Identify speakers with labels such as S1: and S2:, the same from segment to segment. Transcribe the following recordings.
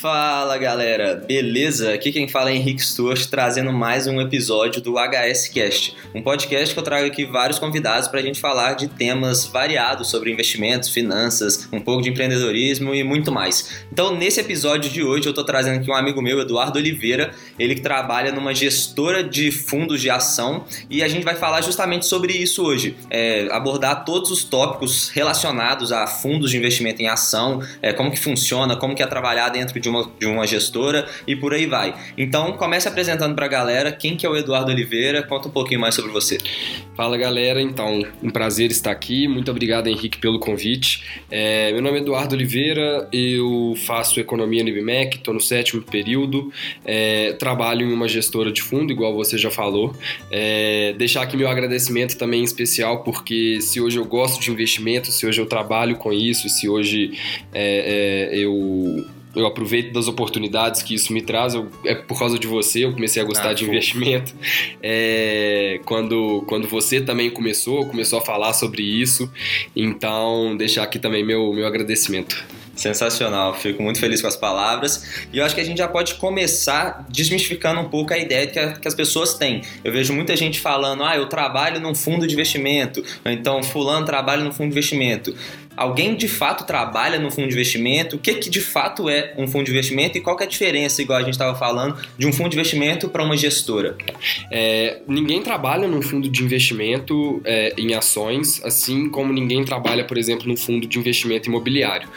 S1: Fala galera, beleza? Aqui quem fala é Henrique Stuart trazendo mais um episódio do HS Cast, um podcast que eu trago aqui vários convidados para a gente falar de temas variados sobre investimentos, finanças, um pouco de empreendedorismo e muito mais. Então, nesse episódio de hoje, eu estou trazendo aqui um amigo meu, Eduardo Oliveira, ele que trabalha numa gestora de fundos de ação e a gente vai falar justamente sobre isso hoje, é, abordar todos os tópicos relacionados a fundos de investimento em ação, é, como que funciona, como que é trabalhar dentro de de uma, de uma gestora e por aí vai. Então, comece apresentando para a galera quem que é o Eduardo Oliveira, conta um pouquinho mais sobre você.
S2: Fala galera, então, um prazer estar aqui, muito obrigado Henrique pelo convite. É, meu nome é Eduardo Oliveira, eu faço economia no IBMEC, estou no sétimo período, é, trabalho em uma gestora de fundo, igual você já falou. É, deixar aqui meu agradecimento também especial, porque se hoje eu gosto de investimento, se hoje eu trabalho com isso, se hoje é, é, eu eu aproveito das oportunidades que isso me traz. Eu, é por causa de você, eu comecei a gostar ah, de investimento. É, quando, quando você também começou, começou a falar sobre isso. Então, deixar aqui também meu, meu agradecimento.
S1: Sensacional, fico muito feliz com as palavras. E eu acho que a gente já pode começar desmistificando um pouco a ideia que, a, que as pessoas têm. Eu vejo muita gente falando, ah, eu trabalho num fundo de investimento, então fulano trabalha num fundo de investimento alguém de fato trabalha no fundo de investimento, o que, que de fato é um fundo de investimento e qual é a diferença, igual a gente estava falando, de um fundo de investimento para uma gestora?
S2: É, ninguém trabalha num fundo de investimento é, em ações, assim como ninguém trabalha, por exemplo, num fundo de investimento imobiliário.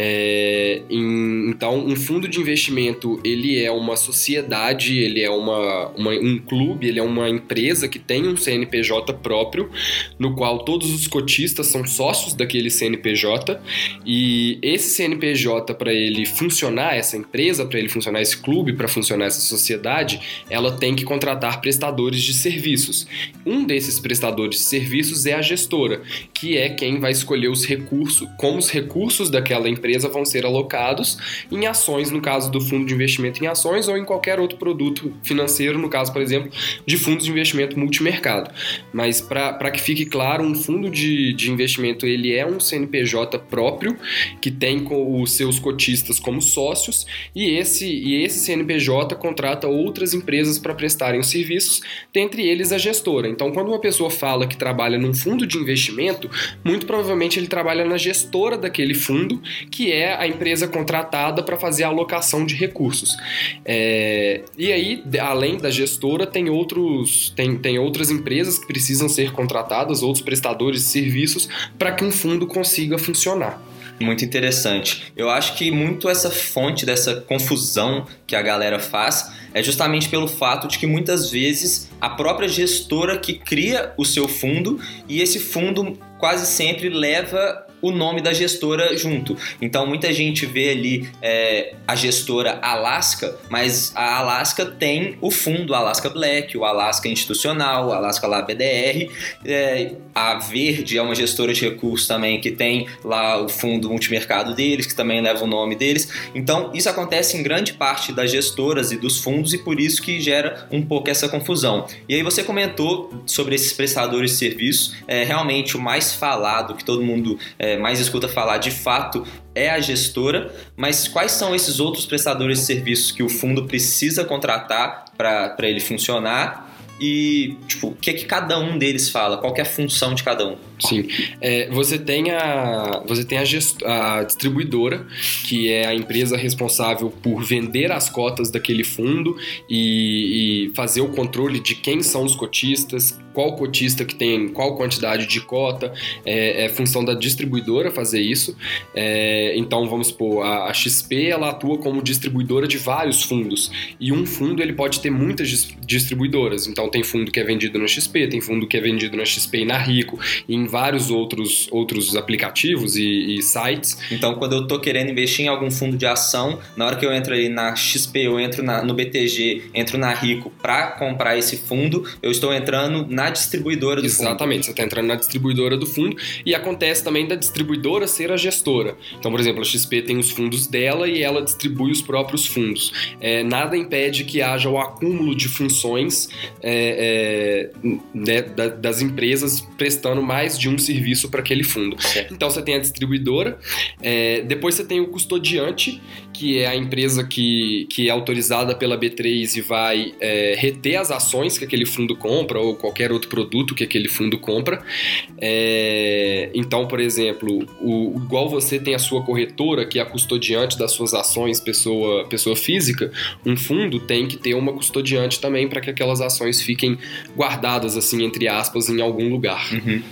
S2: É, em, então, um fundo de investimento ele é uma sociedade, ele é uma, uma, um clube, ele é uma empresa que tem um CNPJ próprio, no qual todos os cotistas são sócios daquele CNPJ e esse CNPJ para ele funcionar, essa empresa para ele funcionar, esse clube para funcionar essa sociedade, ela tem que contratar prestadores de serviços. Um desses prestadores de serviços é a gestora, que é quem vai escolher os recursos, como os recursos daquela empresa vão ser alocados em ações, no caso do fundo de investimento em ações ou em qualquer outro produto financeiro, no caso, por exemplo, de fundos de investimento multimercado. Mas para que fique claro, um fundo de, de investimento ele é um CNPJ CNPJ próprio, que tem os seus cotistas como sócios, e esse, e esse CNPJ contrata outras empresas para prestarem os serviços, dentre eles a gestora. Então, quando uma pessoa fala que trabalha num fundo de investimento, muito provavelmente ele trabalha na gestora daquele fundo, que é a empresa contratada para fazer a alocação de recursos. É, e aí, além da gestora, tem, outros, tem, tem outras empresas que precisam ser contratadas, outros prestadores de serviços, para que um fundo consiga funcionar.
S1: Muito interessante. Eu acho que muito essa fonte dessa confusão que a galera faz é justamente pelo fato de que muitas vezes a própria gestora que cria o seu fundo e esse fundo quase sempre leva o nome da gestora junto. Então muita gente vê ali é, a gestora Alaska, mas a Alaska tem o fundo Alaska Black, o Alaska Institucional, o Alaska lá BDR. É, a Verde é uma gestora de recursos também que tem lá o fundo multimercado deles, que também leva o nome deles. Então isso acontece em grande parte das gestoras e dos fundos e por isso que gera um pouco essa confusão. E aí você comentou sobre esses prestadores de serviços, é realmente o mais falado que todo mundo é, é, mais escuta falar de fato é a gestora, mas quais são esses outros prestadores de serviços que o fundo precisa contratar para ele funcionar e tipo, o que, que cada um deles fala, qual é a função de cada um?
S2: Sim. É, você tem, a, você tem a, gest, a distribuidora, que é a empresa responsável por vender as cotas daquele fundo e, e fazer o controle de quem são os cotistas, qual cotista que tem qual quantidade de cota, é, é função da distribuidora fazer isso. É, então, vamos supor, a, a, XP ela atua como distribuidora de vários fundos e um fundo ele pode ter muitas distribuidoras. Então, tem fundo que é vendido na XP, tem fundo que é vendido na XP e na Rico, e em vários outros, outros aplicativos e, e sites.
S1: Então, quando eu estou querendo investir em algum fundo de ação, na hora que eu entro ali na XP, eu entro na, no BTG, entro na Rico para comprar esse fundo, eu estou entrando na distribuidora do
S2: Exatamente, fundo. Exatamente, você está entrando na distribuidora do fundo e acontece também da distribuidora ser a gestora. Então, por exemplo, a XP tem os fundos dela e ela distribui os próprios fundos. É, nada impede que haja o acúmulo de funções é, é, né, das empresas prestando mais mais de um serviço para aquele fundo.
S1: Certo.
S2: Então você tem a distribuidora, é, depois você tem o custodiante, que é a empresa que, que é autorizada pela B3 e vai é, reter as ações que aquele fundo compra ou qualquer outro produto que aquele fundo compra. É, então, por exemplo, o, igual você tem a sua corretora, que é a custodiante das suas ações, pessoa, pessoa física, um fundo tem que ter uma custodiante também para que aquelas ações fiquem guardadas, assim, entre aspas, em algum lugar.
S1: Uhum.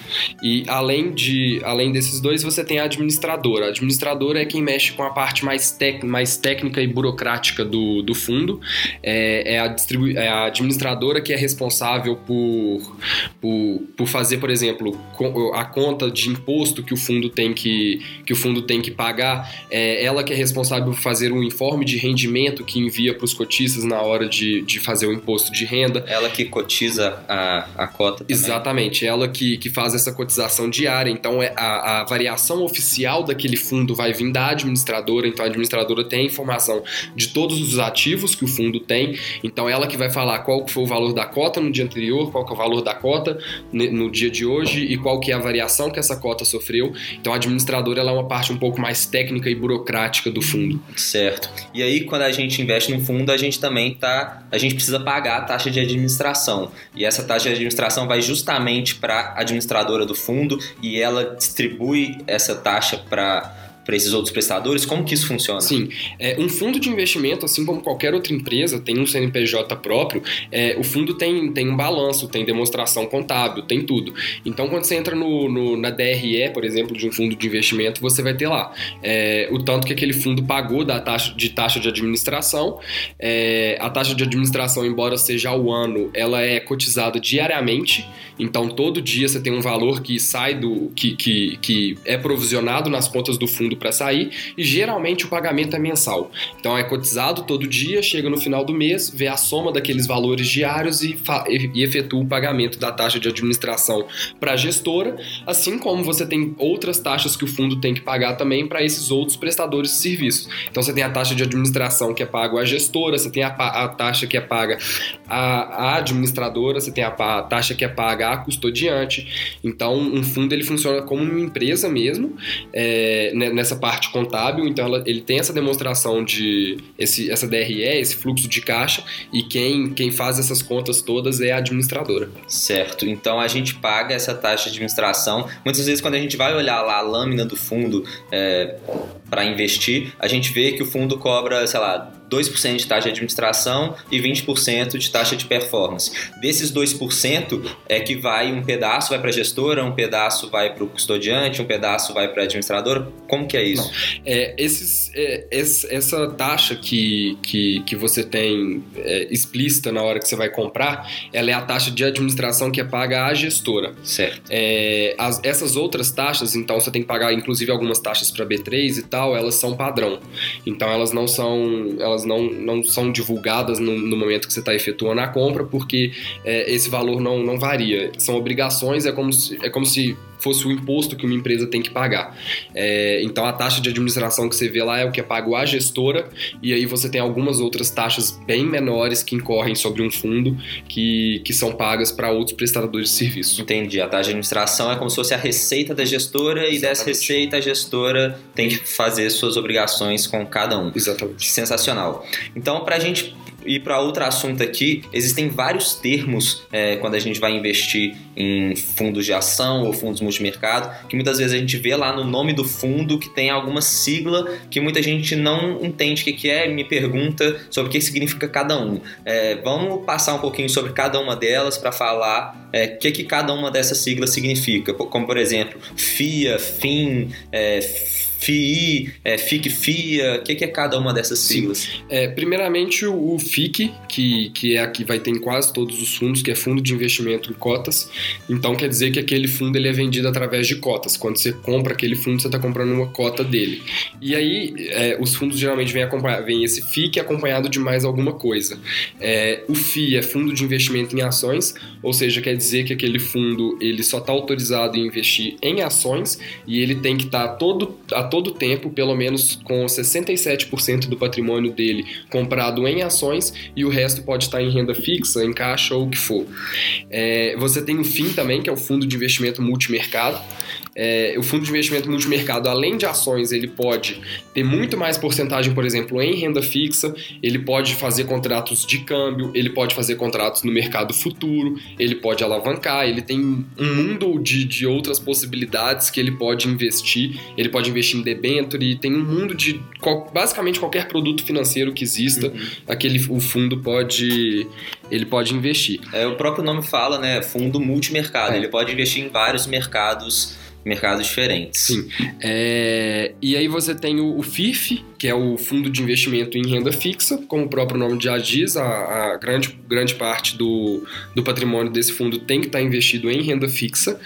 S2: E além, de, além desses dois, você tem a administradora. A administradora é quem mexe com a parte mais, tec, mais técnica e burocrática do, do fundo. É, é, a distribu é a administradora que é responsável por, por, por fazer, por exemplo, a conta de imposto que o fundo tem que, que, o fundo tem que pagar. É ela que é responsável por fazer um informe de rendimento que envia para os cotistas na hora de, de fazer o imposto de renda.
S1: Ela que cotiza a, a cota também.
S2: Exatamente, ela que, que faz essa cotização diária. Então, é a, a variação oficial daquele fundo vai vir da administradora. Então, a administradora tem a informação de todos os ativos que o fundo tem. Então, ela que vai falar qual foi o valor da cota no dia anterior, qual que é o valor da cota no dia de hoje e qual que é a variação que essa cota sofreu. Então, a administradora ela é uma parte um pouco mais técnica e burocrática do fundo.
S1: Certo. E aí, quando a gente investe no fundo, a gente também tá, a gente precisa pagar a taxa de administração. E essa taxa de administração vai justamente para a administradora do fundo e ela distribui essa taxa para para esses outros prestadores? Como que isso funciona?
S2: Sim, é, um fundo de investimento, assim como qualquer outra empresa, tem um CNPJ próprio, é, o fundo tem, tem um balanço, tem demonstração contábil, tem tudo. Então, quando você entra no, no na DRE, por exemplo, de um fundo de investimento, você vai ter lá é, o tanto que aquele fundo pagou da taxa de taxa de administração. É, a taxa de administração, embora seja ao ano, ela é cotizada diariamente. Então, todo dia você tem um valor que sai do que, que, que é provisionado nas contas do fundo para sair e geralmente o pagamento é mensal. Então é cotizado todo dia, chega no final do mês, vê a soma daqueles valores diários e, e efetua o pagamento da taxa de administração para a gestora, assim como você tem outras taxas que o fundo tem que pagar também para esses outros prestadores de serviços. Então você tem a taxa de administração que é pago à gestora, você tem a, a taxa que é paga à, administradora, você tem a, a, taxa que é paga à custodiante. Então um fundo ele funciona como uma empresa mesmo, é, nessa parte contábil, então ela, ele tem essa demonstração de esse, essa DRE, esse fluxo de caixa, e quem, quem faz essas contas todas é a administradora.
S1: Certo, então a gente paga essa taxa de administração. Muitas vezes, quando a gente vai olhar lá a lâmina do fundo é, para investir, a gente vê que o fundo cobra, sei lá, 2% de taxa de administração e 20% de taxa de performance. Desses 2% é que vai um pedaço vai para a gestora, um pedaço vai para o custodiante, um pedaço vai para a administradora. Como que é isso?
S2: É, esses, é, essa taxa que, que, que você tem é, explícita na hora que você vai comprar, ela é a taxa de administração que é paga à gestora.
S1: Certo.
S2: É, as, essas outras taxas, então você tem que pagar inclusive algumas taxas para B3 e tal, elas são padrão. Então elas não são elas não, não são divulgadas no, no momento que você está efetuando a compra, porque é, esse valor não, não varia. São obrigações, é como se, é como se fosse o imposto que uma empresa tem que pagar. É, então a taxa de administração que você vê lá é o que é pago à gestora, e aí você tem algumas outras taxas bem menores que incorrem sobre um fundo que, que são pagas para outros prestadores de serviço.
S1: Entendi. A taxa de administração é como se fosse a receita da gestora, Exatamente. e dessa receita a gestora tem que fazer suas obrigações com cada um.
S2: Exatamente.
S1: Sensacional. Então, para a gente e para outro assunto aqui, existem vários termos é, quando a gente vai investir em fundos de ação ou fundos multimercado, que muitas vezes a gente vê lá no nome do fundo que tem alguma sigla que muita gente não entende o que, que é e me pergunta sobre o que significa cada um. É, vamos passar um pouquinho sobre cada uma delas para falar é, o que, que cada uma dessas siglas significa, como por exemplo, FIA, FIM, é, FII, é, FIC, FIA, o que, que, é cada uma dessas siglas?
S2: É, primeiramente o, FIC, que, que é a que vai ter em quase todos os fundos, que é Fundo de Investimento em Cotas. Então quer dizer que aquele fundo ele é vendido através de cotas. Quando você compra aquele fundo, você está comprando uma cota dele. E aí é, os fundos geralmente vêm vem esse FIC acompanhado de mais alguma coisa. É, o FI é Fundo de Investimento em Ações, ou seja, quer dizer que aquele fundo ele só está autorizado em investir em ações e ele tem que estar tá todo a todo o tempo, pelo menos com 67% do patrimônio dele comprado em ações e o resto pode estar em renda fixa, em caixa ou o que for. É, você tem o FIM também, que é o Fundo de Investimento Multimercado. É, o fundo de investimento multimercado, além de ações, ele pode ter muito mais porcentagem, por exemplo, em renda fixa, ele pode fazer contratos de câmbio, ele pode fazer contratos no mercado futuro, ele pode alavancar, ele tem um mundo de, de outras possibilidades que ele pode investir, ele pode investir em debenture, tem um mundo de basicamente qualquer produto financeiro que exista, uhum. aquele o fundo pode ele pode investir.
S1: É, o próprio nome fala, né? Fundo multimercado. É. Ele pode investir em vários mercados mercados diferentes.
S2: Sim. É, e aí você tem o, o, FIF, que é o Fundo de Investimento em Renda Fixa, como o próprio nome já diz, a, a grande, grande parte do, do patrimônio desse fundo tem que estar investido em renda fixa.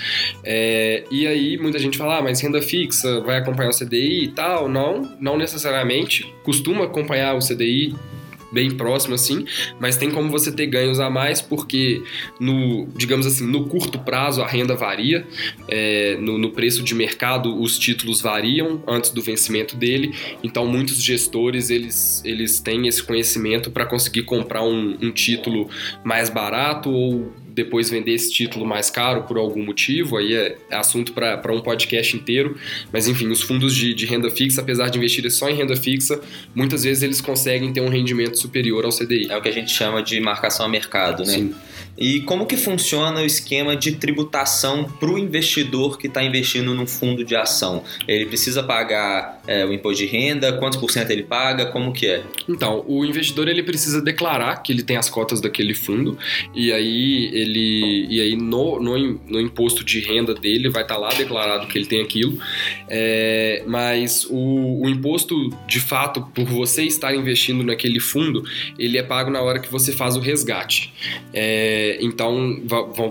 S2: É, e aí muita gente fala, ah, mas renda fixa vai acompanhar o CDI e tal? Não, não necessariamente. Costuma acompanhar o CDI bem próximo assim, mas tem como você ter ganhos a mais porque no, digamos assim, no curto prazo a renda varia, é, no, no, preço de mercado os títulos variam antes do vencimento dele, então muitos gestores eles, eles têm esse conhecimento para conseguir comprar um, um título mais barato ou depois vender esse título mais caro por algum motivo, aí é, é assunto para um podcast inteiro. Mas enfim, os fundos de, de, renda fixa, apesar de investirem só em renda fixa, muitas vezes eles conseguem ter um rendimento superior ao CDI.
S1: É o que a gente chama de marcação a mercado, né?
S2: Sim.
S1: E como que funciona o esquema de tributação para o investidor que está investindo num fundo de ação? Ele precisa pagar é, o imposto de renda? Quantos por cento ele paga? Como que é?
S2: Então, o investidor ele precisa declarar que ele tem as cotas daquele fundo e aí ele e aí no, no, no imposto de renda dele vai estar tá lá declarado que ele tem aquilo. É, mas o, o imposto de fato por você estar investindo naquele fundo ele é pago na hora que você faz o resgate. É, então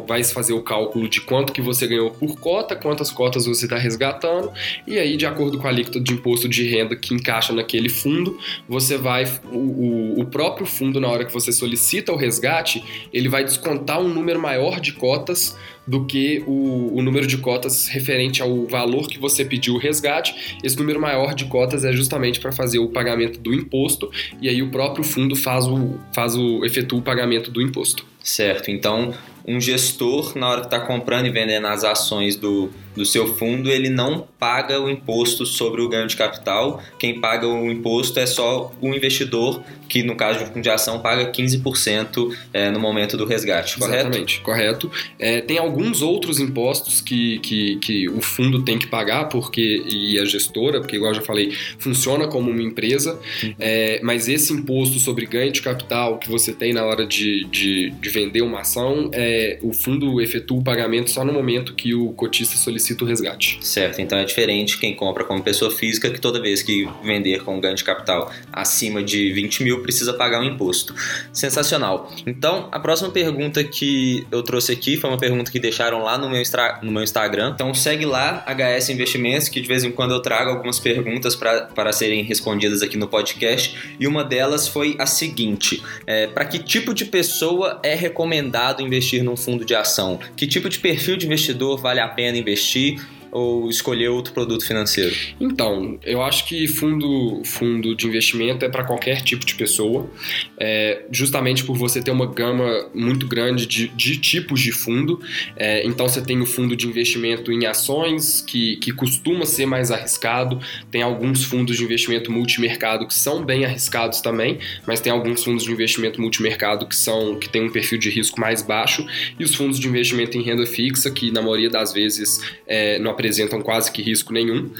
S2: vai se fazer o cálculo de quanto que você ganhou por cota, quantas cotas você está resgatando, e aí, de acordo com a alíquota de imposto de renda que encaixa naquele fundo, você vai. O, o próprio fundo, na hora que você solicita o resgate, ele vai descontar um número maior de cotas do que o, o, número de cotas referente ao valor que você pediu o resgate. Esse número maior de cotas é justamente para fazer o pagamento do imposto e aí o próprio fundo faz o, faz o efetua o pagamento do imposto.
S1: Certo. Então, um gestor, na hora que está comprando e vendendo as ações do, do seu fundo, ele não paga o imposto sobre o ganho de capital. Quem paga o imposto é só o investidor, que no caso de fundo de ação paga 15% é, no momento do resgate, correto?
S2: Exatamente, correto. É, tem alguns outros impostos que, que, que o fundo tem que pagar, porque e a gestora, porque igual eu já falei, funciona como uma empresa, uhum. é, mas esse imposto sobre ganho de capital que você tem na hora de, de, de vender uma ação, é, o fundo efetua o pagamento só no momento que o cotista solicita o resgate.
S1: Certo, então é diferente quem compra como pessoa física, que toda vez que vender com ganho de capital acima de 20 mil precisa pagar um imposto. Sensacional. Então, a próxima pergunta que eu trouxe aqui foi uma pergunta que deixaram lá no meu, no meu Instagram. Então, segue lá, HS Investimentos, que de vez em quando eu trago algumas perguntas para serem respondidas aqui no podcast. E uma delas foi a seguinte: é, para que tipo de pessoa é recomendado investir num fundo de ação? Que tipo de perfil de investidor vale a pena investir? she ou escolher outro produto financeiro?
S2: Então, eu acho que fundo, fundo de investimento é para qualquer tipo de pessoa, é, justamente por você ter uma gama muito grande de, de tipos de fundo. É, então, você tem o fundo de investimento em ações, que, que costuma ser mais arriscado, tem alguns fundos de investimento multimercado que são bem arriscados também, mas tem alguns fundos de investimento multimercado que são que tem um perfil de risco mais baixo, e os fundos de investimento em renda fixa, que na maioria das vezes é, não apresentam quase que risco nenhum,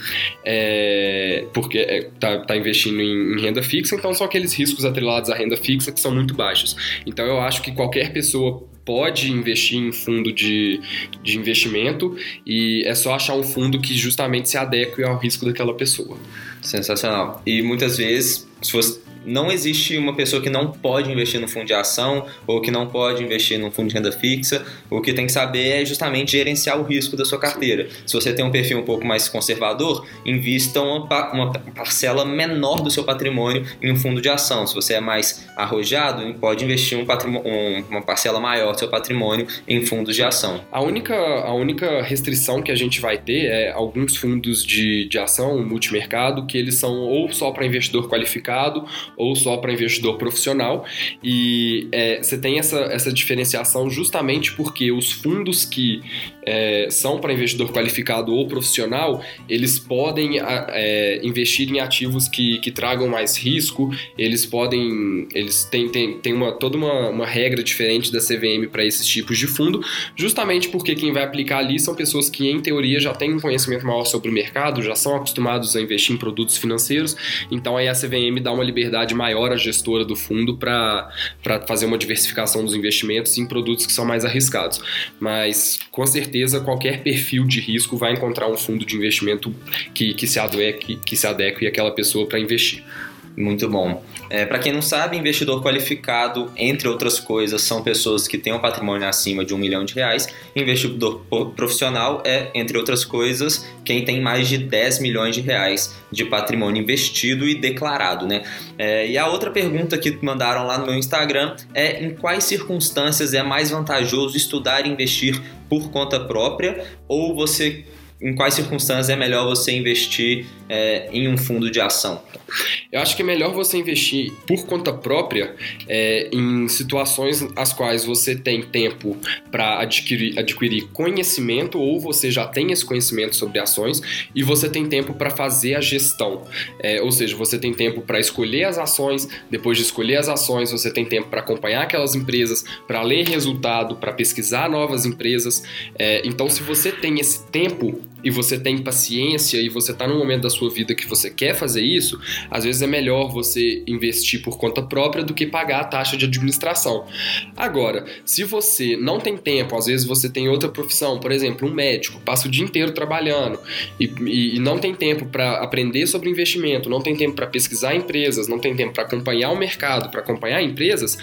S2: é, porque está é, tá, investindo em, em, renda fixa, então são aqueles riscos atrelados à renda fixa que são muito baixos. Então eu acho que qualquer pessoa pode investir em fundo de, de investimento e é só achar um fundo que justamente se adeque ao risco daquela pessoa.
S1: Sensacional. E muitas vezes, se você não existe uma pessoa que não pode investir no fundo de ação ou que não pode investir num fundo de renda fixa. O que tem que saber é justamente gerenciar o risco da sua carteira. Se você tem um perfil um pouco mais conservador, invista uma, uma parcela menor do seu patrimônio em um fundo de ação. Se você é mais arrojado, pode investir um um, uma parcela maior do seu patrimônio em fundos de ação.
S2: A única, a única restrição que a gente vai ter é alguns fundos de, de ação multimercado que eles são ou só para investidor qualificado ou só para investidor profissional. E é, você tem essa, essa diferenciação justamente porque os fundos que é, são para investidor qualificado ou profissional, eles podem é, investir em ativos que, que tragam mais risco, eles podem, eles têm, têm, têm uma, toda uma, uma regra diferente da CVM para esses tipos de fundo, justamente porque quem vai aplicar ali são pessoas que, em teoria, já têm um conhecimento maior sobre o mercado, já são acostumados a investir em produtos financeiros, então aí a CVM dá uma liberdade maior à gestora do fundo para fazer uma diversificação dos investimentos em produtos que são mais arriscados. Mas, com certeza qualquer perfil de risco vai encontrar um fundo de investimento que, que, se, adeque, que se adeque àquela pessoa para investir.
S1: Muito bom. É, para quem não sabe, investidor qualificado, entre outras coisas, são pessoas que têm um patrimônio acima de um milhão de reais. Investidor profissional é, entre outras coisas, quem tem mais de 10 milhões de reais de patrimônio investido e declarado, né? É, e a outra pergunta que mandaram lá no meu Instagram é em quais circunstâncias é mais vantajoso estudar e investir por conta própria ou você em quais circunstâncias é melhor você investir é, em um fundo de ação?
S2: Eu acho que é melhor você investir por conta própria é, em situações as quais você tem tempo para adquirir, adquirir conhecimento ou você já tem esse conhecimento sobre ações e você tem tempo para fazer a gestão. É, ou seja, você tem tempo para escolher as ações, depois de escolher as ações, você tem tempo para acompanhar aquelas empresas, para ler resultado, para pesquisar novas empresas. Então, se você tem esse tempo e você tem paciência e você está no momento da sua vida que você quer fazer isso, às vezes é melhor você investir por conta própria do que pagar a taxa de administração. Agora, se você não tem tempo, às vezes você tem outra profissão, por exemplo, um médico, passa o dia inteiro trabalhando e, e, e não tem tempo para aprender sobre investimento, não tem tempo para pesquisar empresas, não tem tempo para acompanhar o mercado, para acompanhar empresas,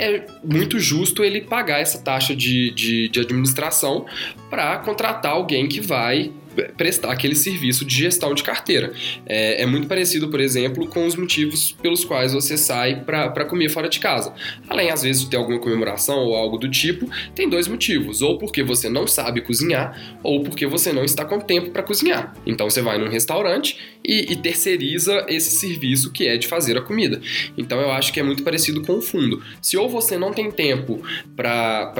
S2: é muito justo ele pagar essa taxa de, de, de administração para contratar alguém que vai prestar aquele serviço de gestão de carteira. É, é, muito parecido, por exemplo, com os motivos pelos quais você sai para comer fora de casa. Além, às vezes, de ter alguma comemoração ou algo do tipo, tem dois motivos: ou porque você não sabe cozinhar, ou porque você não está com tempo para cozinhar. Então você vai num restaurante e, e, terceiriza esse serviço que é de fazer a comida. Então eu acho que é muito parecido com o fundo. Se ou você não tem tempo para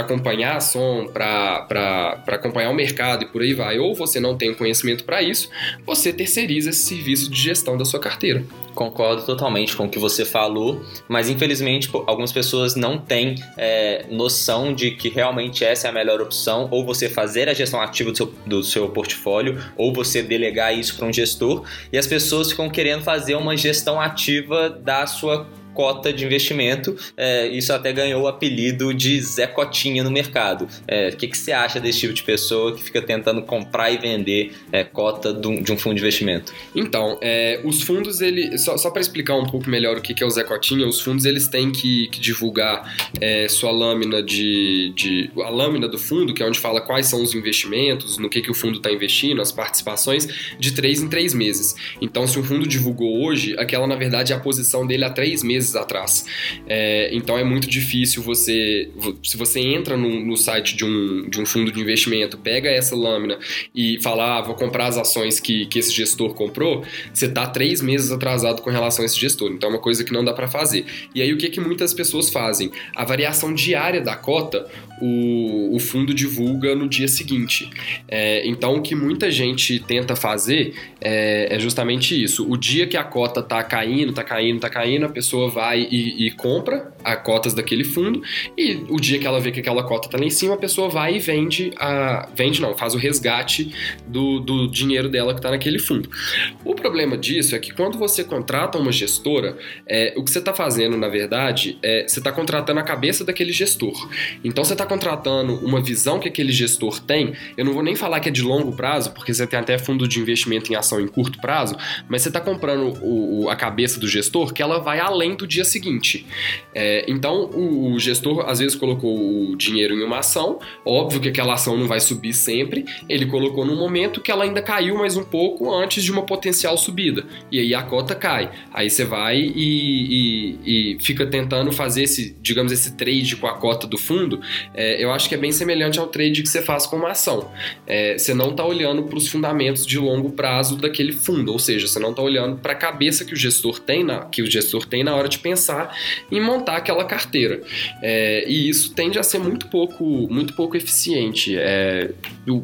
S2: acompanhar a som, para acompanhar o mercado e por aí vai, ou você não tem conhecimento para isso, você terceiriza esse serviço de gestão da sua carteira.
S1: Concordo totalmente com o que você falou, mas infelizmente algumas pessoas não têm é, noção de que realmente essa é a melhor opção, ou você fazer a gestão ativa do seu, do seu portfólio, ou você delegar isso para um gestor, e as pessoas ficam querendo fazer uma gestão ativa da sua cota de investimento. É, isso até ganhou o apelido de Zé Cotinha no mercado. É, o que, que você acha desse tipo de pessoa que fica tentando comprar e vender é, cota de um, de um, fundo de investimento?
S2: Então, é, os fundos, ele só, só para explicar um pouco melhor o que, que é o Zé Cotinha, os fundos eles têm que, que divulgar é, sua lâmina de, de, a lâmina do fundo, que é onde fala quais são os investimentos, no que, que o fundo está investindo, as participações, de três em três meses. Então, se o fundo divulgou hoje, aquela na verdade é a posição dele há três meses meses atrás. É, então é muito difícil você. Se você entra no, no, site de um, de um fundo de investimento, pega essa lâmina e fala, ah, vou comprar as ações que, que esse gestor comprou, você está três meses atrasado com relação a esse gestor. Então é uma coisa que não dá para fazer. E aí o que, que muitas pessoas fazem? A variação diária da cota, o, o fundo divulga no dia seguinte. É, então o que muita gente tenta fazer é, é justamente isso. O dia que a cota está caindo, está caindo, está caindo, a pessoa vai e, e compra a cotas daquele fundo e o dia que ela vê que aquela cota está lá em cima, a pessoa vai e vende a vende não, faz o resgate do, do dinheiro dela que está naquele fundo. O problema disso é que quando você contrata uma gestora, é, o que você está fazendo, na verdade, é você está contratando a cabeça daquele gestor. Então você está contratando uma visão que aquele gestor tem. Eu não vou nem falar que é de longo prazo, porque você tem até fundo de investimento em ação em curto prazo, mas você está comprando o, o, a cabeça do gestor que ela vai além do dia seguinte. É, então o, o gestor às vezes colocou o dinheiro em uma ação, óbvio que aquela ação não vai subir sempre, ele colocou num momento que ela ainda caiu mais um pouco antes de uma potencial subida. E aí a cota cai. Aí você vai e, e, e fica tentando fazer esse, digamos, esse trade com a cota do fundo. É, eu acho que é bem semelhante ao trade que você faz com uma ação. É, você não está olhando para os fundamentos de longo prazo daquele fundo, ou seja, você não está olhando para a cabeça que o gestor tem na, que o gestor tem na hora de pensar em montar aquela carteira. É, e isso tende a ser muito pouco, muito pouco eficiente, é,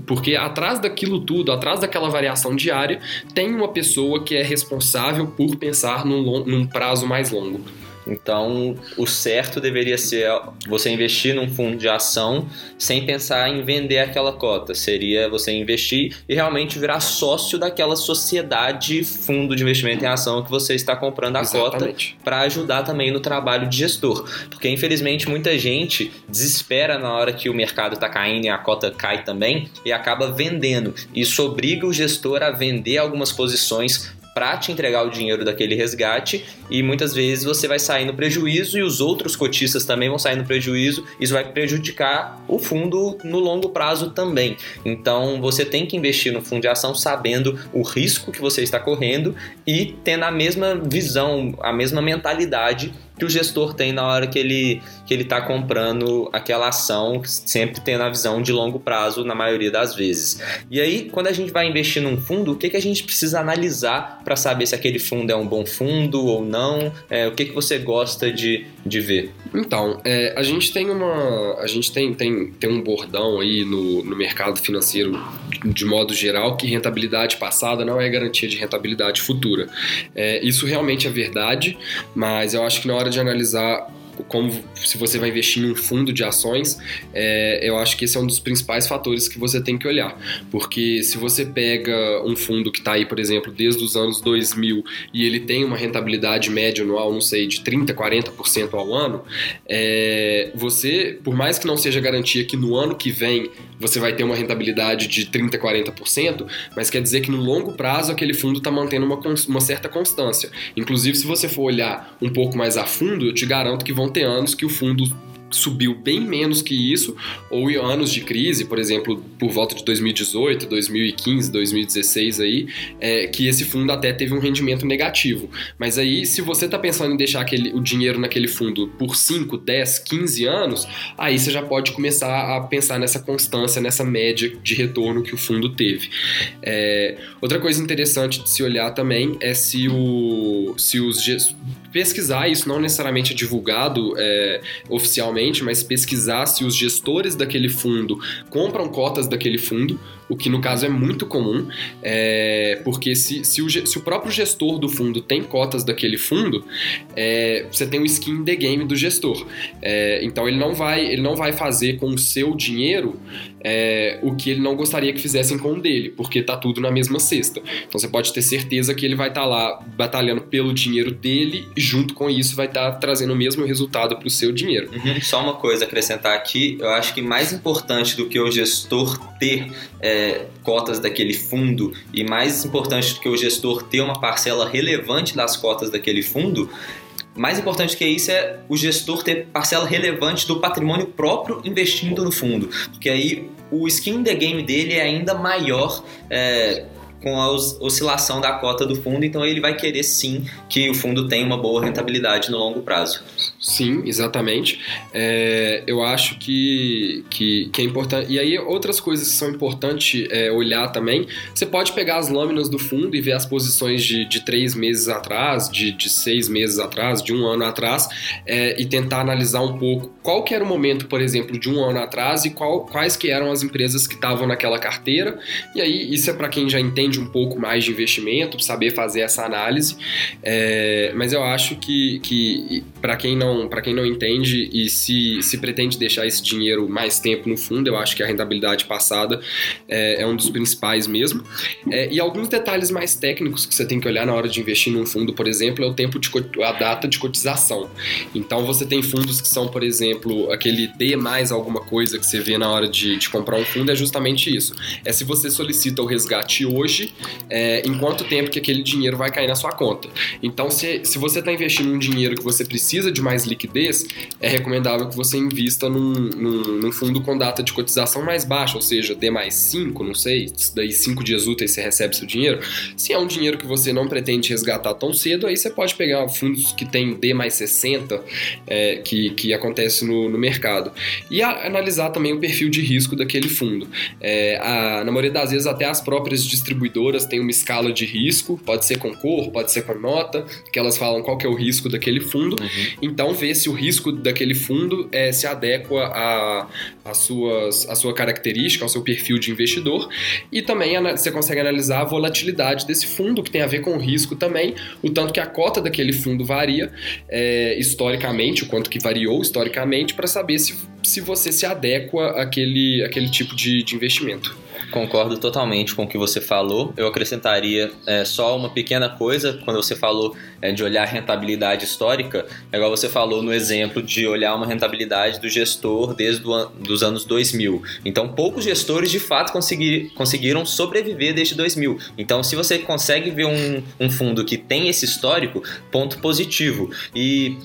S2: porque atrás daquilo tudo, atrás daquela variação diária, tem uma pessoa que é responsável por pensar num, num prazo mais longo.
S1: Então, o certo deveria ser você investir num fundo de ação sem pensar em vender aquela cota. Seria você investir e realmente virar sócio daquela sociedade fundo de investimento em ação que você está comprando a Exatamente. cota para ajudar também no trabalho de gestor. Porque, infelizmente, muita gente desespera na hora que o mercado está caindo e a cota cai também e acaba vendendo. Isso obriga o gestor a vender algumas posições para te entregar o dinheiro daquele resgate e muitas vezes você vai sair no prejuízo e os outros cotistas também vão sair no prejuízo. Isso vai prejudicar o fundo no longo prazo também. Então você tem que investir no fundo de ação sabendo o risco que você está correndo e tendo a mesma visão, a mesma mentalidade que o gestor tem na hora que ele que ele está comprando aquela ação, sempre tendo a visão de longo prazo na maioria das vezes. E aí, quando a gente vai investir num fundo, o que, que a gente precisa analisar para saber se aquele fundo é um bom fundo ou não? É, o que, que você gosta de, de ver?
S2: Então, é, a gente tem uma. A gente tem, tem, tem um bordão aí no, no mercado financeiro de modo geral que rentabilidade passada não é garantia de rentabilidade futura. É, isso realmente é verdade, mas eu acho que na hora de analisar como se você vai investir em um fundo de ações, é, eu acho que esse é um dos principais fatores que você tem que olhar. Porque se você pega um fundo que está aí, por exemplo, desde os anos 2000 e ele tem uma rentabilidade média anual, não sei, de 30%, 40% ao ano, é, você, por mais que não seja garantia que no ano que vem você vai ter uma rentabilidade de 30%, 40%, mas quer dizer que no longo prazo aquele fundo está mantendo uma, uma certa constância. Inclusive, se você for olhar um pouco mais a fundo, eu te garanto que vão ter anos que o fundo subiu bem menos que isso, ou em anos de crise, por exemplo, por volta de 2018, 2015, 2016 aí, é, que esse fundo até teve um rendimento negativo. Mas aí, se você está pensando em deixar aquele, o dinheiro naquele fundo por 5, 10, 15 anos, aí você já pode começar a pensar nessa constância, nessa média de retorno que o fundo teve. É, outra coisa interessante de se olhar também é se, o, se os pesquisar, isso não necessariamente é divulgado é, oficialmente, mas pesquisar se os gestores daquele fundo compram cotas daquele fundo, o que no caso é muito comum, é, porque se, se o, se, o, próprio gestor do fundo tem cotas daquele fundo, é, você tem o skin the game do gestor. É, então ele não, vai, ele não vai fazer com o seu dinheiro é, o que ele não gostaria que fizessem com o dele, porque tá tudo na mesma cesta. Então você pode ter certeza que ele vai estar tá lá batalhando pelo dinheiro dele e junto com isso vai estar tá trazendo o mesmo resultado para o seu dinheiro.
S1: Uhum. Só uma coisa acrescentar aqui, eu acho que mais importante do que o gestor ter é, cotas daquele fundo e mais importante do que o gestor ter uma parcela relevante das cotas daquele fundo mais importante que isso é o gestor ter parcela relevante do patrimônio próprio investindo no fundo, porque aí o skin the game dele é ainda maior é, com a oscilação da cota do fundo, então ele vai querer sim que o fundo tenha uma boa rentabilidade no longo prazo.
S2: Sim, exatamente. É, eu acho que, que, que, é importante. E aí, outras coisas que são importantes é, olhar também. Você pode pegar as lâminas do fundo e ver as posições de, de três meses atrás, de, de seis meses atrás, de um ano atrás, é, e tentar analisar um pouco qual que era o momento, por exemplo, de um ano atrás e qual, quais que eram as empresas que estavam naquela carteira. E aí, isso é para quem já entende de um pouco mais de investimento, saber fazer essa análise. É, mas eu acho que, que para quem não para quem não entende e se, se pretende deixar esse dinheiro mais tempo no fundo, eu acho que a rentabilidade passada é, é um dos principais mesmo. É, e alguns detalhes mais técnicos que você tem que olhar na hora de investir num fundo, por exemplo, é o tempo de a data de cotização. Então você tem fundos que são, por exemplo, aquele D mais alguma coisa que você vê na hora de, de comprar um fundo, é justamente isso. É se você solicita o resgate hoje, é, em quanto tempo que aquele dinheiro vai cair na sua conta. Então, se, se você está investindo um dinheiro que você precisa de mais liquidez, é recomendável que você invista num, num, num fundo com data de cotização mais baixa, ou seja, D mais 5, não sei, daí 5 dias úteis você recebe seu dinheiro. Se é um dinheiro que você não pretende resgatar tão cedo, aí você pode pegar fundos que tem D mais 60, é, que, que acontece no, no mercado. E a, analisar também o perfil de risco daquele fundo. É, a, na maioria das vezes, até as próprias distribuidoras têm uma escala de risco, pode ser com cor, pode ser com nota, que elas falam qual que é o risco daquele fundo. Uhum. Então, ver se o risco daquele fundo é, se adequa a, a, suas, a sua característica, ao seu perfil de investidor. E também você consegue analisar a volatilidade desse fundo, que tem a ver com o risco também, o tanto que a cota daquele fundo varia é, historicamente, o quanto que variou historicamente, para saber se, se você se adequa àquele, àquele tipo de, de investimento.
S1: Concordo totalmente com o que você falou. Eu acrescentaria é, só uma pequena coisa quando você falou é, de olhar rentabilidade histórica, é igual você falou no exemplo de olhar uma rentabilidade do gestor desde os anos 2000. Então, poucos gestores de fato conseguir, conseguiram sobreviver desde 2000. Então, se você consegue ver um, um fundo que tem esse histórico, ponto positivo. E,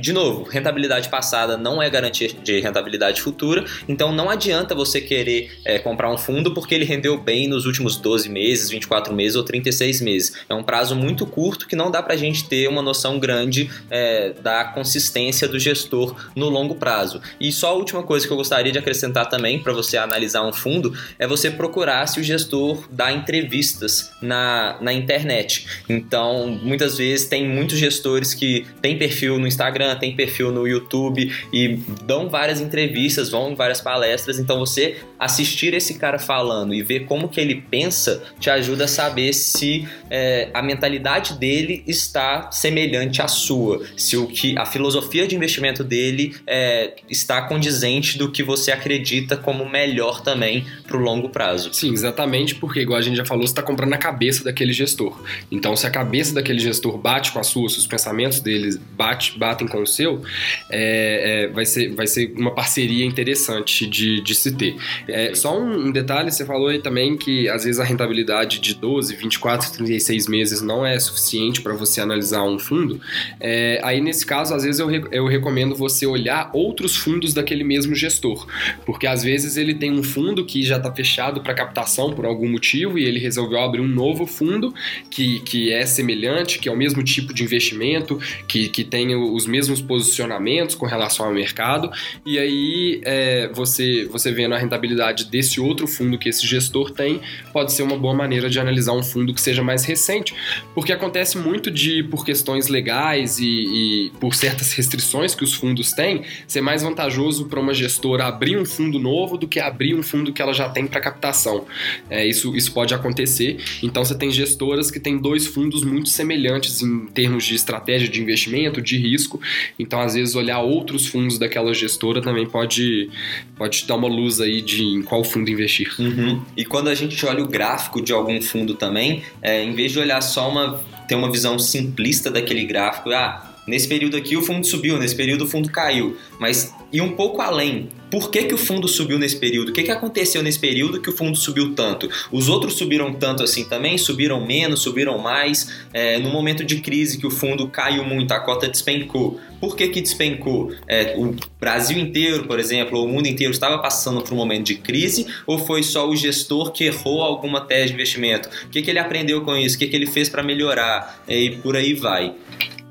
S1: de novo, rentabilidade passada não é garantia de rentabilidade futura, então não adianta você querer é, comprar um fundo porque ele rendeu bem nos últimos 12 meses, 24 meses ou 36 meses. É um prazo muito curto que não dá para a gente ter uma noção grande é, da consistência do gestor no longo prazo. E só a última coisa que eu gostaria de acrescentar também para você analisar um fundo é você procurar se o gestor dá entrevistas na, na internet. Então, muitas vezes tem muitos gestores que têm perfil no Instagram, tem perfil no YouTube e dão várias entrevistas, vão em várias palestras. Então, você assistir esse cara falando e ver como que ele pensa te ajuda a saber se é, a mentalidade dele está semelhante à sua, se o que a filosofia de investimento dele é, está condizente do que você acredita como melhor também para o longo prazo.
S2: Sim, exatamente, porque igual a gente já falou, você está comprando a cabeça daquele gestor. Então, se a cabeça daquele gestor bate com a sua, se os pensamentos deles bate, batem com o seu, é, é, vai, ser, vai ser uma parceria interessante de, de se ter. É, só um, um detalhe, você falou aí também que às vezes a rentabilidade de 12, 24, 36 meses não é suficiente para você analisar um fundo. É, aí nesse caso, às vezes eu, eu recomendo você olhar outros fundos daquele mesmo gestor, porque às vezes ele tem um fundo que já está fechado para captação por algum motivo e ele resolveu abrir um novo fundo que, que é semelhante, que é o mesmo tipo de investimento, que, que tem os mesmos posicionamentos com relação ao mercado, e aí é, você, você vendo a rentabilidade desse outro fundo que esse gestor tem, pode ser uma boa maneira de analisar um fundo que seja mais recente, porque acontece muito de, por questões legais e, e por certas restrições que os fundos têm, ser mais vantajoso para uma gestora abrir um fundo novo do que abrir um fundo que ela já tem para captação. É, isso, isso pode acontecer. Então você tem gestoras que têm dois fundos muito semelhantes em termos de estratégia de investimento, de risco. Então, às vezes, olhar outros fundos daquela gestora também pode, pode dar uma luz aí de em qual fundo investir investir.
S1: Uhum. E quando a gente olha o gráfico de algum fundo também, é, em vez de olhar só uma ter uma visão simplista daquele gráfico, ah, nesse período aqui o fundo subiu, nesse período o fundo caiu, mas ir um pouco além. Por que, que o fundo subiu nesse período? O que, que aconteceu nesse período que o fundo subiu tanto? Os outros subiram tanto assim também? Subiram menos? Subiram mais? É, no momento de crise que o fundo caiu muito, a cota despencou. Por que, que despencou? É, o Brasil inteiro, por exemplo, ou o mundo inteiro estava passando por um momento de crise? Ou foi só o gestor que errou alguma tese de investimento? O que, que ele aprendeu com isso? O que, que ele fez para melhorar? E por aí vai.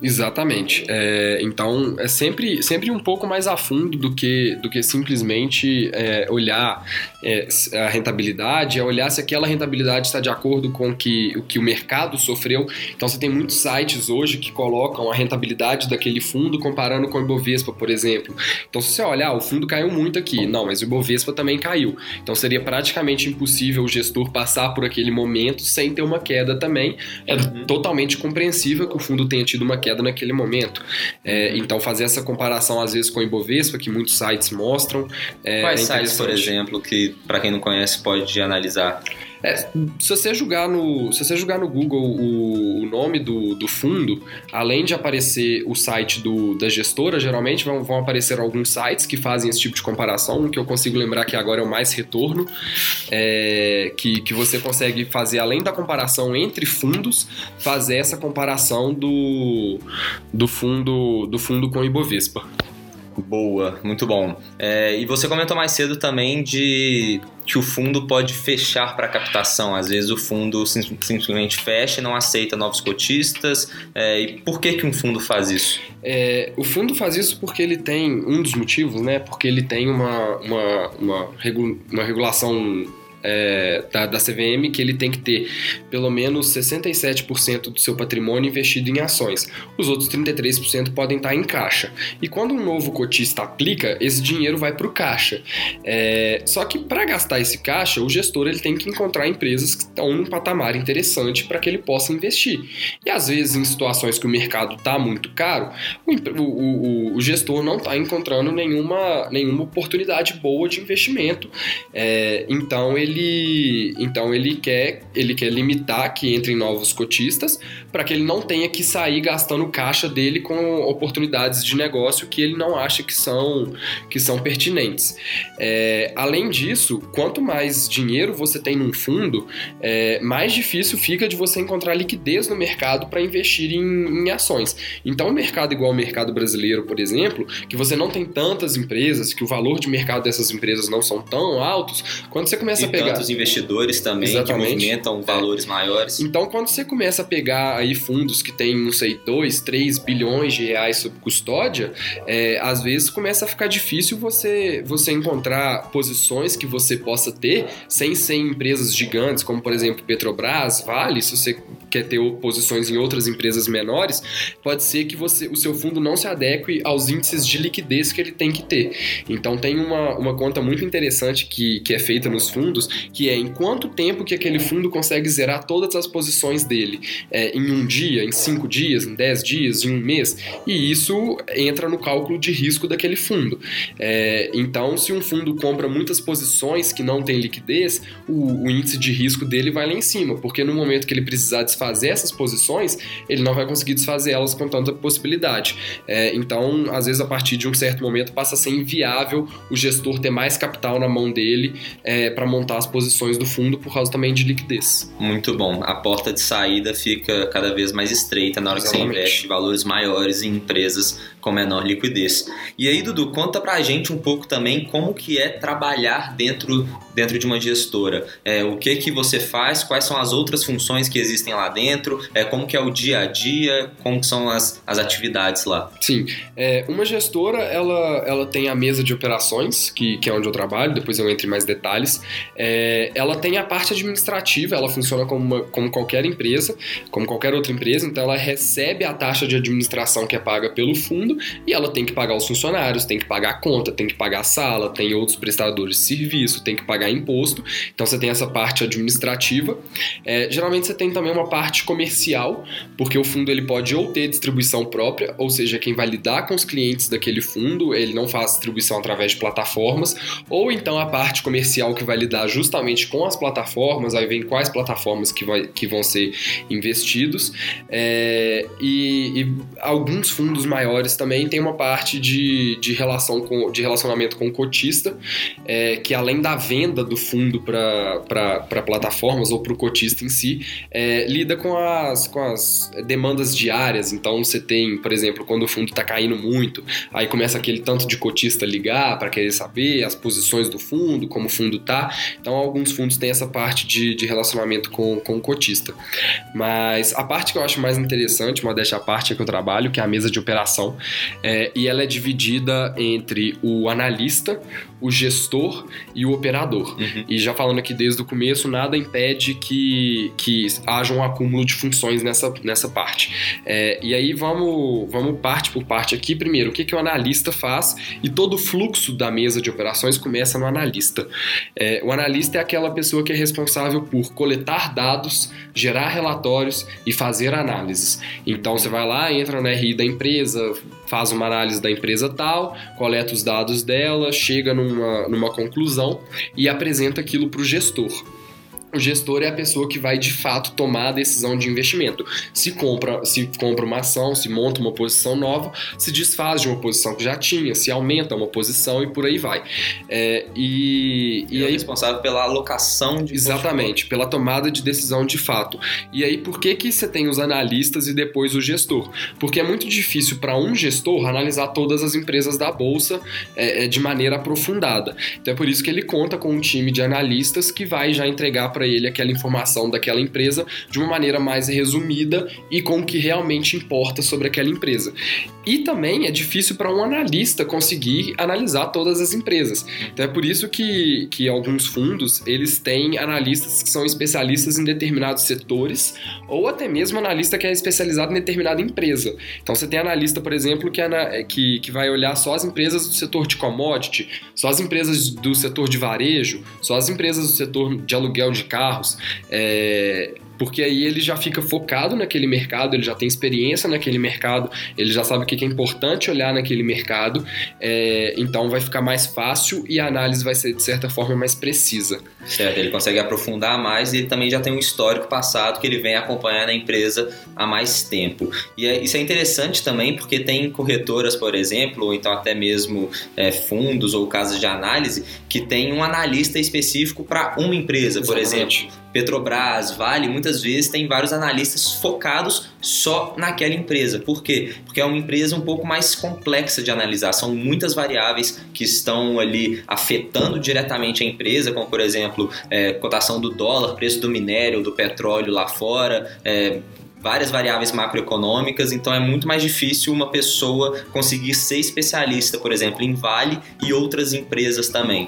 S2: Exatamente. É, então é sempre, sempre um pouco mais a fundo do que, do que simplesmente é, olhar é, a rentabilidade, é olhar se aquela rentabilidade está de acordo com que, o que o mercado sofreu. Então você tem muitos sites hoje que colocam a rentabilidade daquele fundo comparando com o Ibovespa, por exemplo. Então se você olhar, o fundo caiu muito aqui. Não, mas o Ibovespa também caiu. Então seria praticamente impossível o gestor passar por aquele momento sem ter uma queda também. É uhum. totalmente compreensível que o fundo tenha tido uma queda naquele momento. É, então, fazer essa comparação, às vezes, com o Ibovespa, que muitos sites mostram.
S1: É, Quais é sites, por exemplo, que, para quem não conhece, pode analisar?
S2: É, se você jogar no, se você jogar no Google o, o nome do, do, fundo, além de aparecer o site do, da gestora, geralmente vão, vão, aparecer alguns sites que fazem esse tipo de comparação. Que eu consigo lembrar que agora é o Mais Retorno, é, que, que você consegue fazer, além da comparação entre fundos, fazer essa comparação do, do, fundo, do fundo com o Ibovespa.
S1: Boa, muito bom. É, e você comentou mais cedo também de que o fundo pode fechar para captação. Às vezes o fundo sim, simplesmente fecha e não aceita novos cotistas. É, e por que, que um fundo faz isso?
S2: É, o fundo faz isso porque ele tem um dos motivos, né? Porque ele tem uma, uma, uma, uma regulação é, da, da CVM que ele tem que ter pelo menos 67% do seu patrimônio investido em ações. Os outros 33% podem estar em caixa. E quando um novo cotista aplica, esse dinheiro vai para o caixa. É, só que para gastar esse caixa, o gestor ele tem que encontrar empresas que estão num patamar interessante para que ele possa investir. E às vezes, em situações que o mercado está muito caro, o, o, o, gestor não está encontrando nenhuma, nenhuma oportunidade boa de investimento. É, então ele ele então ele quer ele quer limitar que entrem novos cotistas para que ele não tenha que sair gastando caixa dele com oportunidades de negócio que ele não acha que são que são pertinentes. É, além disso, quanto mais dinheiro você tem num fundo, é, mais difícil fica de você encontrar liquidez no mercado para investir em, em ações. Então, um mercado igual ao mercado brasileiro, por exemplo, que você não tem tantas empresas, que o valor de mercado dessas empresas não são tão altos, quando você começa a pegar
S1: tantos investidores também Exatamente. que movimentam valores maiores.
S2: Então, quando você começa a pegar aí fundos que têm, não sei, 2, 3 bilhões de reais sob custódia, é, às vezes começa a ficar difícil você, você encontrar posições que você possa ter sem ser em empresas gigantes, como por exemplo Petrobras, Vale, se você quer ter posições em outras empresas menores, pode ser que você, o seu fundo não se adeque aos índices de liquidez que ele tem que ter. Então tem uma, uma conta muito interessante que, que é feita nos fundos, que é em quanto tempo que aquele fundo consegue zerar todas as posições dele. É, em um dia, em cinco dias, em dez dias, em um mês. E isso entra no cálculo de risco daquele fundo. É, então, se um fundo compra muitas posições que não tem liquidez, o, o índice de risco dele vai lá em cima, porque no momento que ele precisar desfazer essas posições, ele não vai conseguir desfazer elas com tanta possibilidade. É, então, às vezes, a partir de um certo momento, passa a ser inviável o gestor ter mais capital na mão dele é, para montar as posições do fundo por causa também de liquidez.
S1: Muito bom. A porta de saída fica cada vez mais estreita na hora Exatamente. que você investe valores maiores em empresas com menor liquidez. E aí, Dudu, conta pra gente um pouco também como que é trabalhar dentro, dentro de uma gestora. É, o que que você faz, quais são as outras funções que existem lá dentro, é, como que é o dia a dia, como são as, as atividades lá.
S2: Sim, é, uma gestora, ela, ela tem a mesa de operações, que, que é onde eu trabalho, depois eu entro em mais detalhes. É, ela tem a parte administrativa, ela funciona como, uma, como qualquer empresa, como qualquer outra empresa, então ela recebe a taxa de administração que é paga pelo fundo e ela tem que pagar os funcionários, tem que pagar a conta, tem que pagar a sala, tem outros prestadores de serviço, tem que pagar imposto. Então você tem essa parte administrativa. É, geralmente você tem também uma parte comercial, porque o fundo ele pode ou ter distribuição própria, ou seja, quem vai lidar com os clientes daquele fundo, ele não faz distribuição através de plataformas, ou então a parte comercial que vai lidar justamente com as plataformas, aí vem quais plataformas que, vai, que vão ser investidos, é, e, e alguns fundos maiores também também tem uma parte de, de, relação com, de relacionamento com o cotista, é, que além da venda do fundo para plataformas ou para o cotista em si, é, lida com as, com as demandas diárias. Então você tem, por exemplo, quando o fundo está caindo muito, aí começa aquele tanto de cotista ligar para querer saber as posições do fundo, como o fundo tá. Então alguns fundos têm essa parte de, de relacionamento com, com o cotista. Mas a parte que eu acho mais interessante, uma dessa parte é que eu trabalho, que é a mesa de operação, é, e ela é dividida entre o analista, o gestor e o operador. Uhum. E já falando aqui desde o começo, nada impede que, que haja um acúmulo de funções nessa, nessa parte. É, e aí vamos, vamos parte por parte aqui. Primeiro, o que, que o analista faz e todo o fluxo da mesa de operações começa no analista. É, o analista é aquela pessoa que é responsável por coletar dados, gerar relatórios e fazer análises. Então você vai lá, entra na RI da empresa, faz uma análise da empresa tal, coleta os dados dela, chega numa, numa conclusão e apresenta aquilo para o gestor o gestor é a pessoa que vai de fato tomar a decisão de investimento. Se compra, se compra uma ação, se monta uma posição nova, se desfaz de uma posição que já tinha, se aumenta uma posição e por aí vai. É, e,
S1: e, e é aí responsável pela alocação de
S2: exatamente pela tomada de decisão de fato. E aí por que que você tem os analistas e depois o gestor? Porque é muito difícil para um gestor analisar todas as empresas da bolsa é, é, de maneira aprofundada. Então é por isso que ele conta com um time de analistas que vai já entregar para para ele aquela informação daquela empresa de uma maneira mais resumida e com o que realmente importa sobre aquela empresa. E também é difícil para um analista conseguir analisar todas as empresas. Então é por isso que, que alguns fundos eles têm analistas que são especialistas em determinados setores ou até mesmo analista que é especializado em determinada empresa. Então você tem analista, por exemplo, que, é que, que vai olhar só as empresas do setor de commodity, só as empresas do setor de varejo, só as empresas do setor de aluguel de carros. É, porque aí ele já fica focado naquele mercado, ele já tem experiência naquele mercado, ele já sabe o que é importante olhar naquele mercado, é, então vai ficar mais fácil e a análise vai ser de certa forma mais precisa.
S1: Certo, ele consegue aprofundar mais e ele também já tem um histórico passado que ele vem acompanhando a empresa há mais tempo. E é, isso é interessante também porque tem corretoras, por exemplo, ou então até mesmo é, fundos ou casas de análise que tem um analista específico para uma empresa, por Exatamente. exemplo. Petrobras, Vale, muitas vezes tem vários analistas focados só naquela empresa. Por quê? Porque é uma empresa um pouco mais complexa de analisar. São muitas variáveis que estão ali afetando diretamente a empresa, como por exemplo, é, cotação do dólar, preço do minério, do petróleo lá fora, é, várias variáveis macroeconômicas, então é muito mais difícil uma pessoa conseguir ser especialista, por exemplo, em Vale e outras empresas também.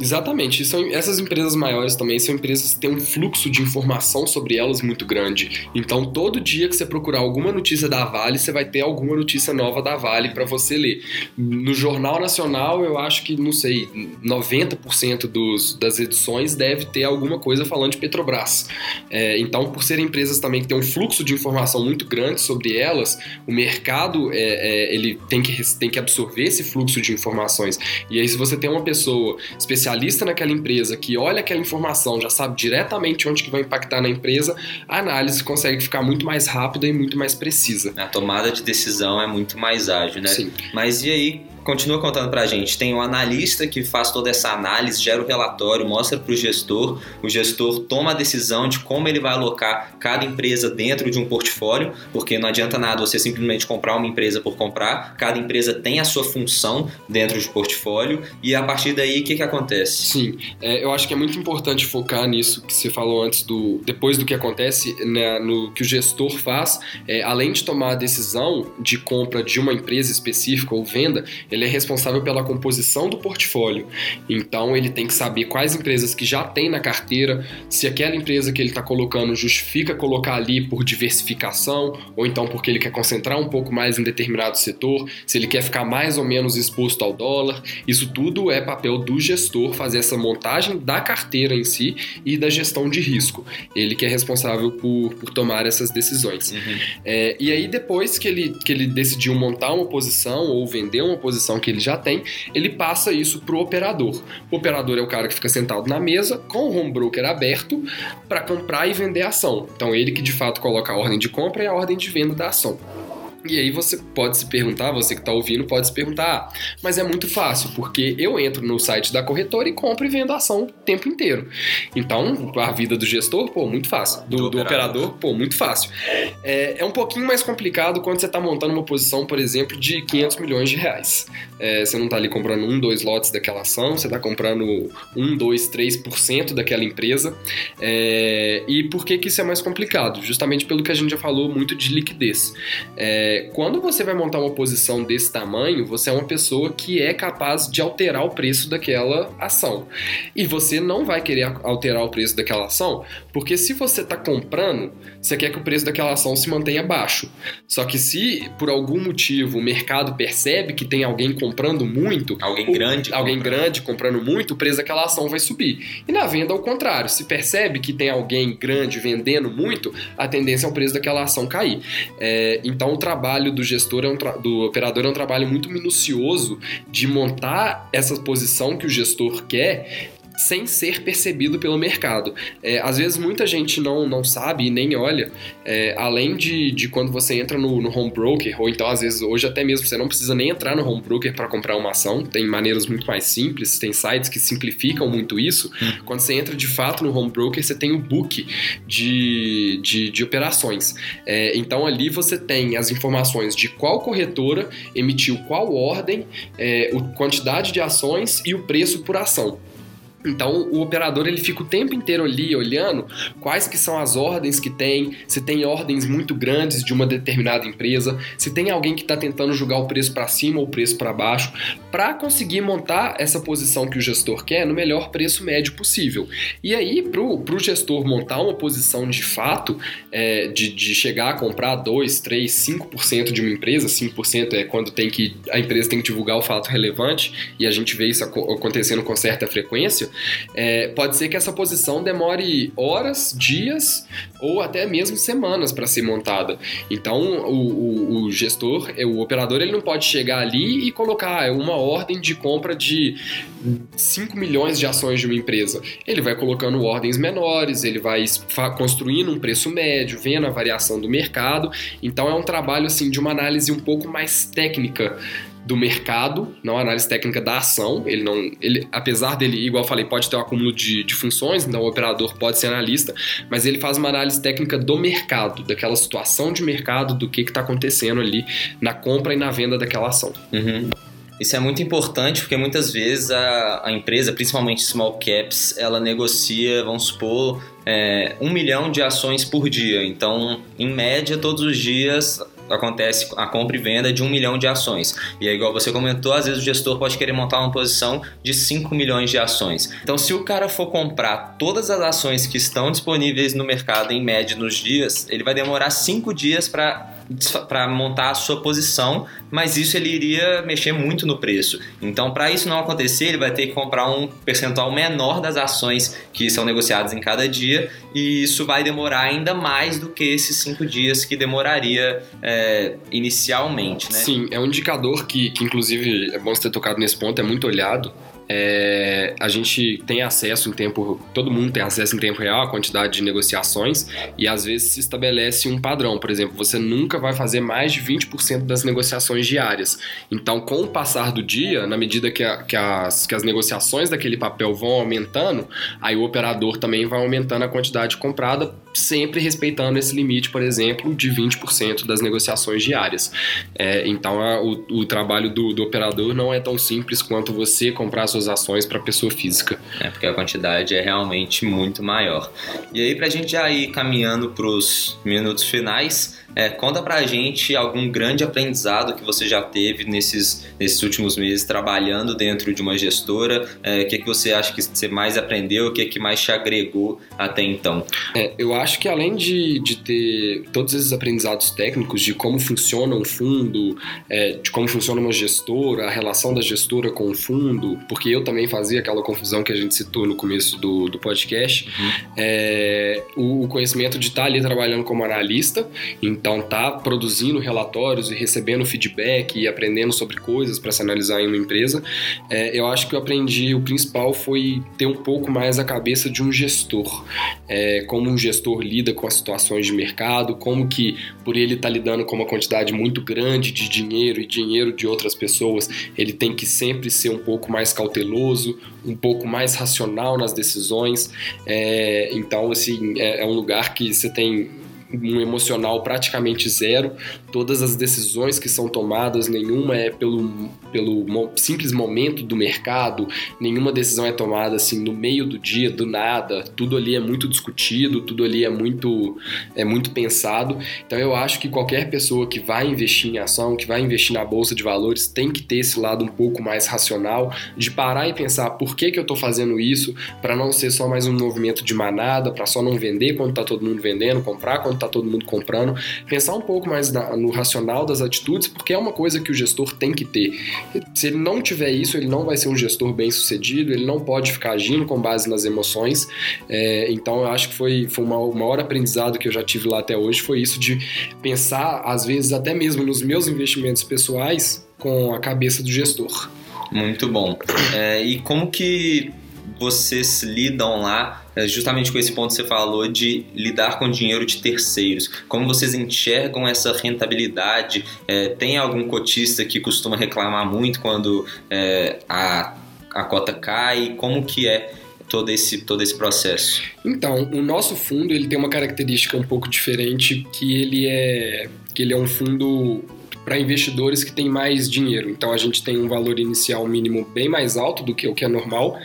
S2: Exatamente. São, essas empresas maiores também são empresas que têm um fluxo de informação sobre elas muito grande. Então, todo dia que você procurar alguma notícia da Vale, você vai ter alguma notícia nova da Vale para você ler. No Jornal Nacional, eu acho que, não sei, 90% dos, das edições deve ter alguma coisa falando de Petrobras. É, então, por serem empresas também que têm um fluxo de informação muito grande sobre elas, o mercado é, é, ele tem que, tem que absorver esse fluxo de informações. E aí, se você tem uma pessoa especialista especialista naquela empresa que olha aquela informação, já sabe diretamente onde que vai impactar na empresa, a análise consegue ficar muito mais rápida e muito mais precisa.
S1: A tomada de decisão é muito mais ágil, né?
S2: Sim.
S1: Mas e aí, continua contando para a gente. Tem o um analista que faz toda essa análise, gera o relatório, mostra para o gestor. O gestor toma a decisão de como ele vai alocar cada empresa dentro de um portfólio, porque não adianta nada você simplesmente comprar uma empresa por comprar. Cada empresa tem a sua função dentro do portfólio e a partir daí o que, que acontece?
S2: Sim, é, eu acho que é muito importante focar nisso que você falou antes do depois do que acontece né, no que o gestor faz, é, além de tomar a decisão de compra de uma empresa específica ou venda, ele é responsável pela composição do portfólio. Então ele tem que saber quais empresas que já tem na carteira, se aquela empresa que ele está colocando justifica colocar ali por diversificação, ou então porque ele quer concentrar um pouco mais em determinado setor, se ele quer ficar mais ou menos exposto ao dólar. Isso tudo é papel do gestor fazer essa montagem da carteira em si e da gestão de risco. Ele que é responsável por, por tomar essas decisões. Uhum. É, e aí depois que ele, que ele decidiu montar uma posição ou vender uma posição que ele já tem, ele passa isso para o operador. O operador é o cara que fica sentado na mesa com o home broker aberto para comprar e vender a ação. Então ele que de fato coloca a ordem de compra e a ordem de venda da ação. E aí você pode se perguntar, você que está ouvindo pode se perguntar, mas é muito fácil, porque eu entro no site da corretora e compro e vendo a ação o tempo inteiro. Então, a vida do gestor, pô, muito fácil. Do, do, do operador, pô, muito fácil. É, é, um pouquinho mais complicado quando você está montando uma posição, por exemplo, de 500 milhões de reais. É, você não está ali comprando um, dois lotes daquela ação, você está comprando um, dois, três por cento daquela empresa. É, e por que, que isso é mais complicado? Justamente pelo que a gente já falou muito de liquidez. É, quando você vai montar uma posição desse tamanho, você é uma pessoa que é capaz de alterar o preço daquela ação. E você não vai querer alterar o preço daquela ação, porque se você está comprando, você quer que o preço daquela ação se mantenha baixo. Só que se por algum motivo o mercado percebe que tem alguém comprando muito,
S1: alguém grande,
S2: alguém comprando. grande comprando muito, o preço daquela ação vai subir. E na venda ao contrário, se percebe que tem alguém grande vendendo muito, a tendência é o preço daquela ação cair. É, então o trabalho do gestor é um do operador é um trabalho muito minucioso de montar essa posição que o gestor quer sem ser percebido pelo mercado. É, às vezes muita gente não, não sabe e nem olha, é, além de, de quando você entra no, no home broker, ou então às vezes hoje até mesmo você não precisa nem entrar no home broker para comprar uma ação, tem maneiras muito mais simples, tem sites que simplificam muito isso. Hum. Quando você entra de fato no home broker, você tem o book de, de, de operações. É, então ali você tem as informações de qual corretora emitiu qual ordem, é, a quantidade de ações e o preço por ação. Então o operador ele fica o tempo inteiro ali olhando quais que são as ordens que tem, se tem ordens muito grandes de uma determinada empresa, se tem alguém que está tentando jogar o preço para cima ou o preço para baixo, para conseguir montar essa posição que o gestor quer no melhor preço médio possível. E aí para o gestor montar uma posição de fato, é, de, de chegar a comprar 2, 3, 5% de uma empresa, 5% é quando tem que a empresa tem que divulgar o fato relevante e a gente vê isso acontecendo com certa frequência é, pode ser que essa posição demore horas, dias ou até mesmo semanas para ser montada. Então, o, o, o, gestor, é, o operador, ele não pode chegar ali e colocar é, uma ordem de compra de 5 milhões de ações de uma empresa. Ele vai colocando ordens menores, ele vai construindo um preço médio, vendo a variação do mercado. Então, é um trabalho assim de uma análise um pouco mais técnica do mercado, não a análise técnica da ação. Ele não, ele, apesar dele, igual eu falei, pode ter um acúmulo de, de funções, então o operador pode ser analista, mas ele faz uma análise técnica do mercado, daquela situação de mercado, do que está acontecendo ali na compra e na venda daquela ação.
S1: Uhum. Isso é muito importante porque muitas vezes a, a empresa, principalmente small caps, ela negocia, vamos supor, é, um milhão de ações por dia. Então, em média, todos os dias acontece a compra e venda de um milhão de ações. E aí, igual você comentou, às vezes o gestor pode querer montar uma posição de 5 milhões de ações. Então, se o cara for comprar todas as ações que estão disponíveis no mercado em média nos dias, ele vai demorar 5 dias para para montar a sua posição, mas isso ele iria mexer muito no preço. Então, para isso não acontecer, ele vai ter que comprar um percentual menor das ações que são negociadas em cada dia, e isso vai demorar ainda mais do que esses cinco dias que demoraria é, inicialmente. Né?
S2: Sim, é um indicador que, que, inclusive, é bom você ter tocado nesse ponto, é muito olhado é, a gente tem acesso em tempo, todo mundo tem acesso em tempo real à quantidade de negociações e às vezes se estabelece um padrão. Por exemplo, você nunca vai fazer mais de 20% das negociações diárias. Então, com o passar do dia, na medida que, a, que, as, que as negociações daquele papel vão aumentando, aí o operador também vai aumentando a quantidade comprada, sempre respeitando esse limite, por exemplo, de 20% das negociações diárias. É, então, a, o, o, trabalho do, do operador não é tão simples quanto você comprar suas suas ações para pessoa física.
S1: É, porque a quantidade é realmente muito maior. E aí, para a gente já ir caminhando para os minutos finais, é, conta pra gente algum grande aprendizado que você já teve nesses, nesses últimos meses trabalhando dentro de uma gestora. É, o que, que você acha que você mais aprendeu? O que, que mais te agregou até então?
S2: É, eu acho que além de, de ter todos esses aprendizados técnicos de como funciona um fundo, é, de como funciona uma gestora, a relação da gestora com o fundo, porque eu também fazia aquela confusão que a gente citou no começo do, do podcast. Uhum. É, o, o, conhecimento de estar ali trabalhando como analista, então tá produzindo relatórios e recebendo feedback e aprendendo sobre coisas para se analisar em uma empresa. É, eu acho que eu aprendi, o principal foi ter um pouco mais a cabeça de um gestor. É, como um gestor lida com as situações de mercado, como que por ele estar tá lidando com uma quantidade muito grande de dinheiro e dinheiro de outras pessoas, ele tem que sempre ser um pouco mais cauteloso, um pouco mais racional nas decisões. É, então, assim, é, é um lugar que você tem um emocional praticamente zero. Todas as decisões que são tomadas, nenhuma é pelo, pelo simples momento do mercado, nenhuma decisão é tomada assim no meio do dia, do nada. Tudo ali é muito discutido, tudo ali é muito, é muito pensado. Então eu acho que qualquer pessoa que vai investir em ação, que vai investir na bolsa de valores, tem que ter esse lado um pouco mais racional, de parar e pensar por que, que eu estou fazendo isso, para não ser só mais um movimento de manada, para só não vender quando está todo mundo vendendo, comprar quando tá todo mundo comprando, pensar um pouco mais na, no racional das atitudes, porque é uma coisa que o gestor tem que ter. Se ele não tiver isso, ele não vai ser um gestor bem sucedido, ele não pode ficar agindo com base nas emoções. É, então eu acho que foi, foi uma, o maior aprendizado que eu já tive lá até hoje, foi isso de pensar, às vezes, até mesmo nos meus investimentos pessoais, com a cabeça do gestor.
S1: Muito bom. É, e como que vocês lidam lá é, justamente com esse ponto que você falou de lidar com dinheiro de terceiros. Como vocês enxergam essa rentabilidade? É, tem algum cotista que costuma reclamar muito quando é, a, a cota cai? Como que é todo esse, todo esse processo?
S2: Então, o nosso fundo ele tem uma característica um pouco diferente, que ele é que ele é um fundo para investidores que têm mais dinheiro. Então a gente tem um valor inicial mínimo bem mais alto do que o que é normal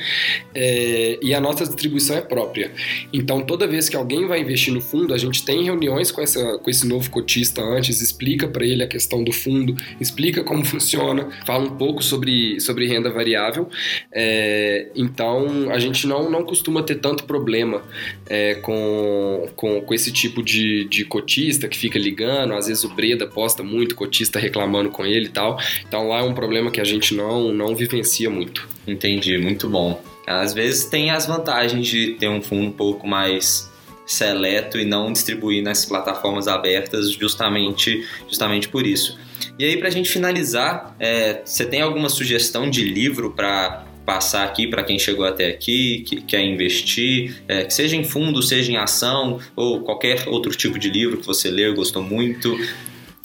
S2: é, e a nossa distribuição é própria. Então toda vez que alguém vai investir no fundo, a gente tem reuniões com, essa, com esse novo cotista antes, explica para ele a questão do fundo, explica como funciona, fala um pouco sobre, sobre renda variável. É, então a gente não, não costuma ter tanto problema é, com, com, com esse tipo de, de cotista que fica ligando, às vezes o Breda posta muito cotista está reclamando com ele e tal. Então lá é um problema que a gente não, não vivencia muito.
S1: Entendi, muito bom. Às vezes tem as vantagens de ter um fundo um pouco mais seleto e não distribuir nas plataformas abertas justamente, justamente por isso. E aí, para a gente finalizar, é, você tem alguma sugestão de livro para passar aqui para quem chegou até aqui, que quer investir, é, que seja em fundo, seja em ação ou qualquer outro tipo de livro que você leu, gostou muito?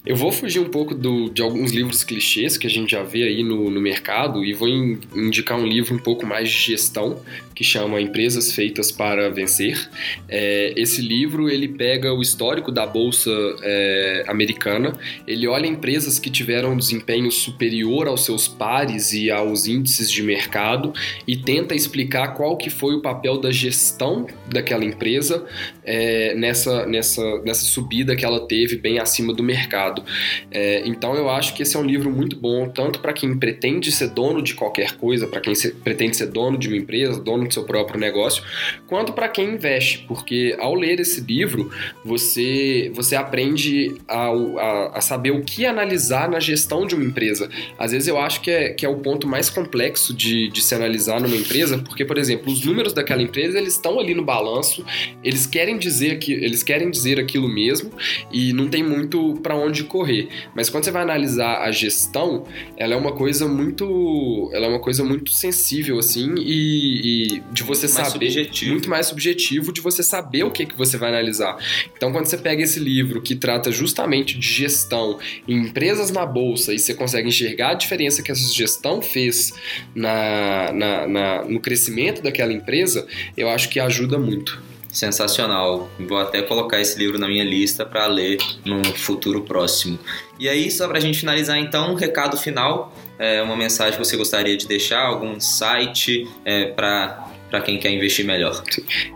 S2: Eu vou fugir um pouco do, de alguns livros clichês que a gente já vê aí no, no mercado e vou in, indicar um livro um pouco mais de gestão, que chama Empresas Feitas para Vencer. É, esse livro ele pega o histórico da bolsa é, americana, ele olha empresas que tiveram um desempenho superior aos seus pares e aos índices de mercado e tenta explicar qual que foi o papel da gestão daquela empresa é, nessa, nessa, nessa subida que ela teve bem acima do mercado mercado. É, então eu acho que esse é um livro muito bom, tanto para quem pretende ser dono de qualquer coisa, para quem se, pretende ser dono de uma empresa, dono do seu próprio negócio, quanto para quem investe, porque ao ler esse livro você, você aprende a, a, a, saber o que analisar na gestão de uma empresa. Às vezes eu acho que é, que é o ponto mais complexo de, de se analisar numa empresa, porque, por exemplo, os números daquela empresa eles estão ali no balanço, eles querem dizer que eles querem dizer aquilo mesmo e não tem muito para onde correr. Mas quando você vai analisar a gestão, ela é uma coisa muito, ela é uma coisa muito sensível assim e, e de você muito saber subjetivo. muito mais subjetivo de você saber o que que você vai analisar. Então quando você pega esse livro que trata justamente de gestão em empresas na bolsa e você consegue enxergar a diferença que essa gestão fez na, na, na no crescimento daquela empresa, eu acho que ajuda muito
S1: sensacional. Vou até colocar esse livro na minha lista para ler num futuro próximo. E aí, só para a gente finalizar, então, um recado final, é, uma mensagem que você gostaria de deixar, algum site é, para para quem quer investir melhor?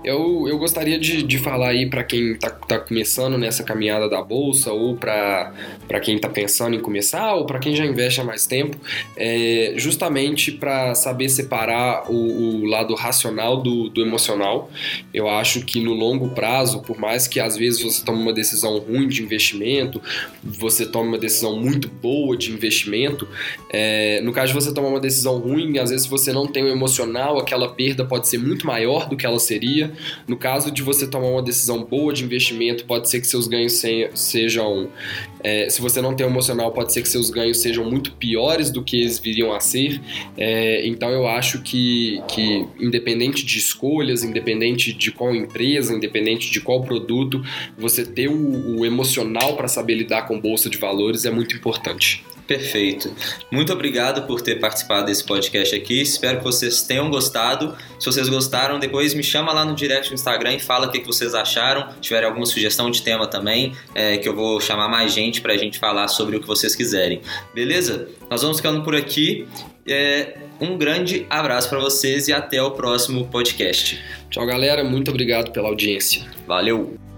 S2: Eu, eu gostaria de, de falar aí para quem está tá começando nessa caminhada da bolsa ou para quem está pensando em começar ou para quem já investe há mais tempo, é justamente para saber separar o, o, lado racional do, do emocional. Eu acho que no longo prazo, por mais que às vezes você tome uma decisão ruim de investimento, você tome uma decisão muito boa de investimento, é, no caso de você tomar uma decisão ruim, às vezes se você não tem o emocional, aquela perda pode ser muito maior do que ela seria. No caso de você tomar uma decisão boa de investimento, pode ser que seus ganhos sejam. É, se você não tem o emocional, pode ser que seus ganhos sejam muito piores do que eles viriam a ser. É, então eu acho que, que, independente de escolhas, independente de qual empresa, independente de qual produto, você ter o, o emocional para saber lidar com bolsa de valores é muito importante.
S1: Perfeito. Muito obrigado por ter participado desse podcast aqui. Espero que vocês tenham gostado. Se vocês gostaram, depois me chama lá no direct do Instagram e fala o que, vocês acharam. Se tiver alguma sugestão de tema também, é, que eu vou chamar mais gente para a gente falar sobre o que vocês quiserem. Beleza? Nós vamos ficando por aqui. É, um grande abraço para vocês e até o próximo podcast.
S2: Tchau, galera. Muito obrigado pela audiência.
S1: Valeu!